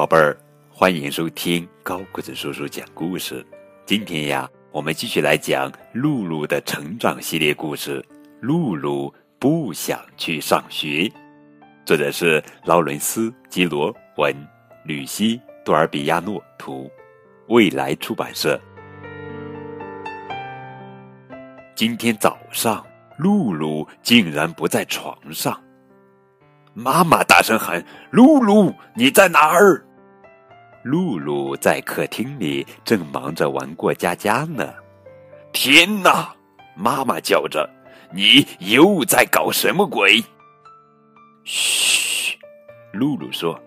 宝贝儿，欢迎收听高个子叔叔讲故事。今天呀，我们继续来讲露露的成长系列故事。露露不想去上学，作者是劳伦斯·基罗文，吕西·多尔比亚诺图，未来出版社。今天早上，露露竟然不在床上。妈妈大声喊：“露露，你在哪儿？”露露在客厅里正忙着玩过家家呢。天哪！妈妈叫着：“你又在搞什么鬼？”嘘，露露说：“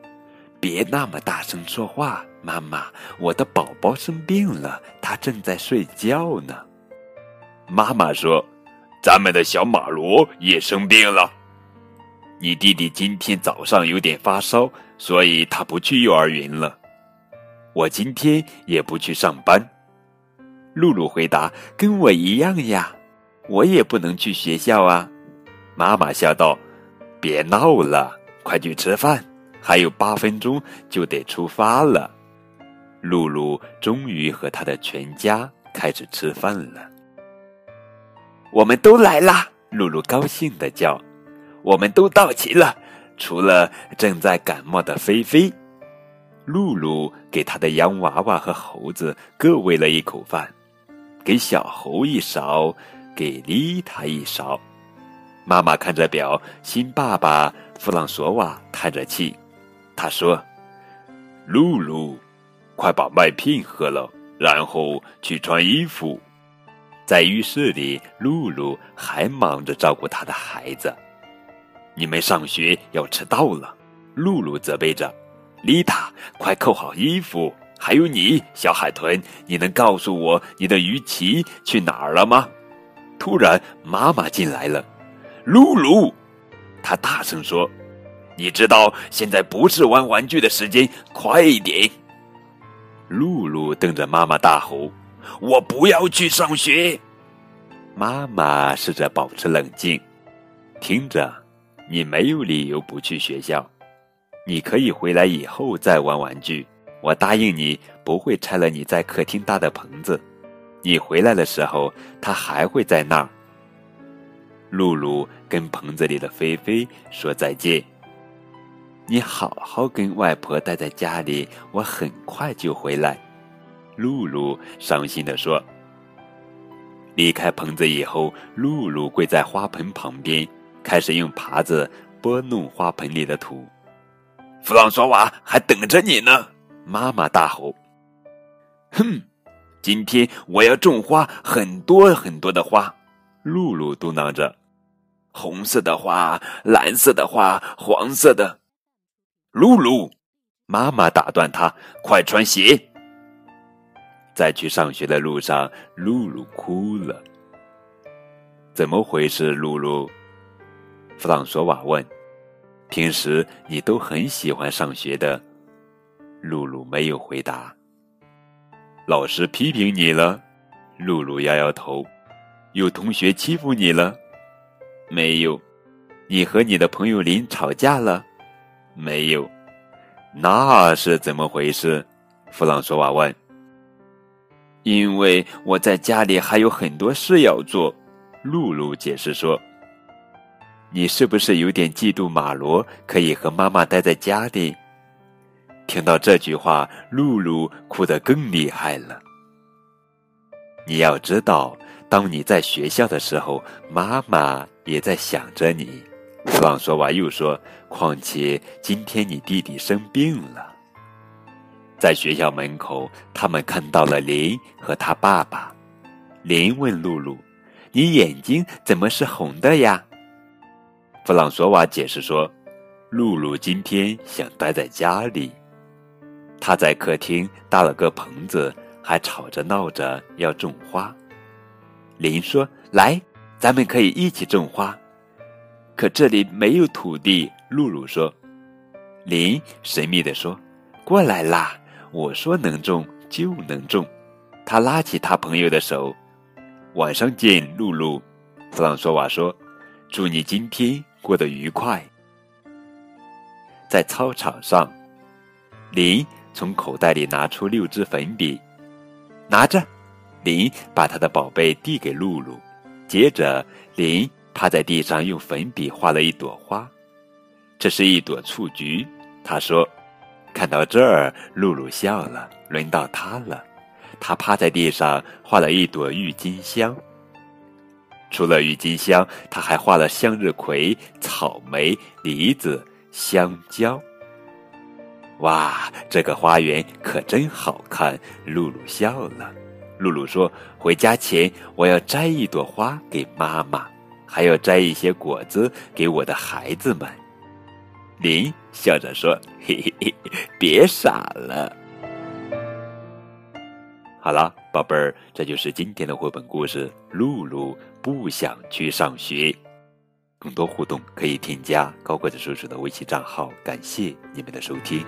别那么大声说话，妈妈，我的宝宝生病了，他正在睡觉呢。”妈妈说：“咱们的小马罗也生病了。你弟弟今天早上有点发烧，所以他不去幼儿园了。”我今天也不去上班，露露回答：“跟我一样呀，我也不能去学校啊。”妈妈笑道：“别闹了，快去吃饭，还有八分钟就得出发了。”露露终于和他的全家开始吃饭了。我们都来啦！露露高兴的叫：“我们都到齐了，除了正在感冒的菲菲。”露露给他的洋娃娃和猴子各喂了一口饭，给小猴一勺，给丽塔一勺。妈妈看着表，新爸爸弗朗索瓦叹着气，他说：“露露，快把麦片喝了，然后去穿衣服。”在浴室里，露露还忙着照顾她的孩子。你们上学要迟到了，露露责备着。丽塔，快扣好衣服！还有你，小海豚，你能告诉我你的鱼鳍去哪儿了吗？突然，妈妈进来了。露露，她大声说：“你知道现在不是玩玩具的时间，快一点！”露露瞪着妈妈大吼：“我不要去上学！”妈妈试着保持冷静，听着，你没有理由不去学校。你可以回来以后再玩玩具，我答应你不会拆了你在客厅搭的棚子。你回来的时候，它还会在那儿。露露跟棚子里的菲菲说再见。你好好跟外婆待在家里，我很快就回来。露露伤心的说。离开棚子以后，露露跪在花盆旁边，开始用耙子拨弄花盆里的土。弗朗索瓦还等着你呢！妈妈大吼：“哼，今天我要种花，很多很多的花。”露露嘟囔着：“红色的花，蓝色的花，黄色的。”露露，妈妈打断他：“快穿鞋！”在去上学的路上，露露哭了。怎么回事，露露？弗朗索瓦问。平时你都很喜欢上学的，露露没有回答。老师批评你了，露露摇摇头。有同学欺负你了，没有？你和你的朋友林吵架了，没有？那是怎么回事？弗朗索瓦问。因为我在家里还有很多事要做，露露解释说。你是不是有点嫉妒马罗可以和妈妈待在家里？听到这句话，露露哭得更厉害了。你要知道，当你在学校的时候，妈妈也在想着你。弗朗索瓦又说：“况且今天你弟弟生病了。”在学校门口，他们看到了林和他爸爸。林问露露：“你眼睛怎么是红的呀？”弗朗索瓦解释说：“露露今天想待在家里，她在客厅搭了个棚子，还吵着闹着要种花。”林说：“来，咱们可以一起种花。”可这里没有土地。露露说：“林神秘地说，过来啦！我说能种就能种。”他拉起他朋友的手：“晚上见，露露。”弗朗索瓦说：“祝你今天。”过得愉快，在操场上，林从口袋里拿出六支粉笔，拿着。林把他的宝贝递给露露，接着林趴在地上用粉笔画了一朵花，这是一朵雏菊。他说：“看到这儿，露露笑了。轮到他了，他趴在地上画了一朵郁金香。除了郁金香，他还画了向日葵、草莓、梨子、香蕉。哇，这个花园可真好看！露露笑了。露露说：“回家前，我要摘一朵花给妈妈，还要摘一些果子给我的孩子们。”林笑着说：“嘿嘿嘿，别傻了。”好了，宝贝儿，这就是今天的绘本故事《露露不想去上学》。更多互动可以添加高个子叔叔的微信账号。感谢你们的收听。